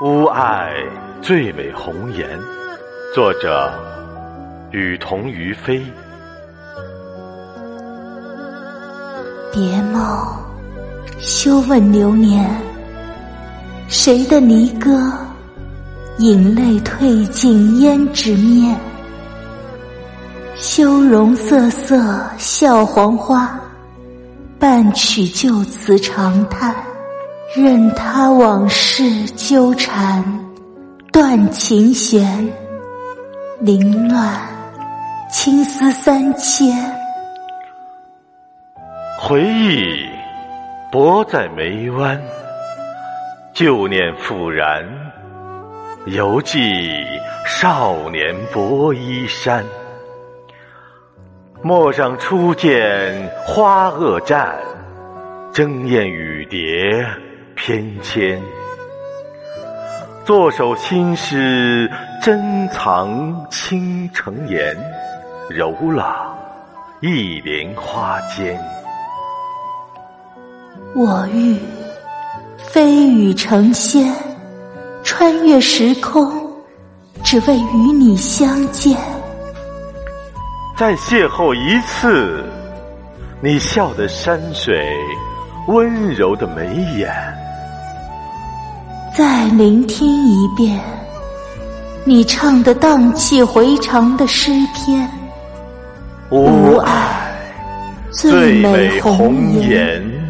吾爱最美红颜。作者：雨桐于飞。别梦，休问流年。谁的离歌，引泪褪尽胭脂面。羞容瑟瑟笑黄花，半曲旧词长叹。任他往事纠缠，断琴弦，凌乱，青丝三千。回忆泊在眉湾，旧念复燃，犹记少年薄衣衫。陌上初见花萼绽，争艳雨蝶。翩跹，作首新诗，珍藏倾城岩，柔朗一帘花间。我欲飞羽成仙，穿越时空，只为与你相见。再邂逅一次，你笑的山水，温柔的眉眼。再聆听一遍，你唱的荡气回肠的诗篇。吾爱最美红颜。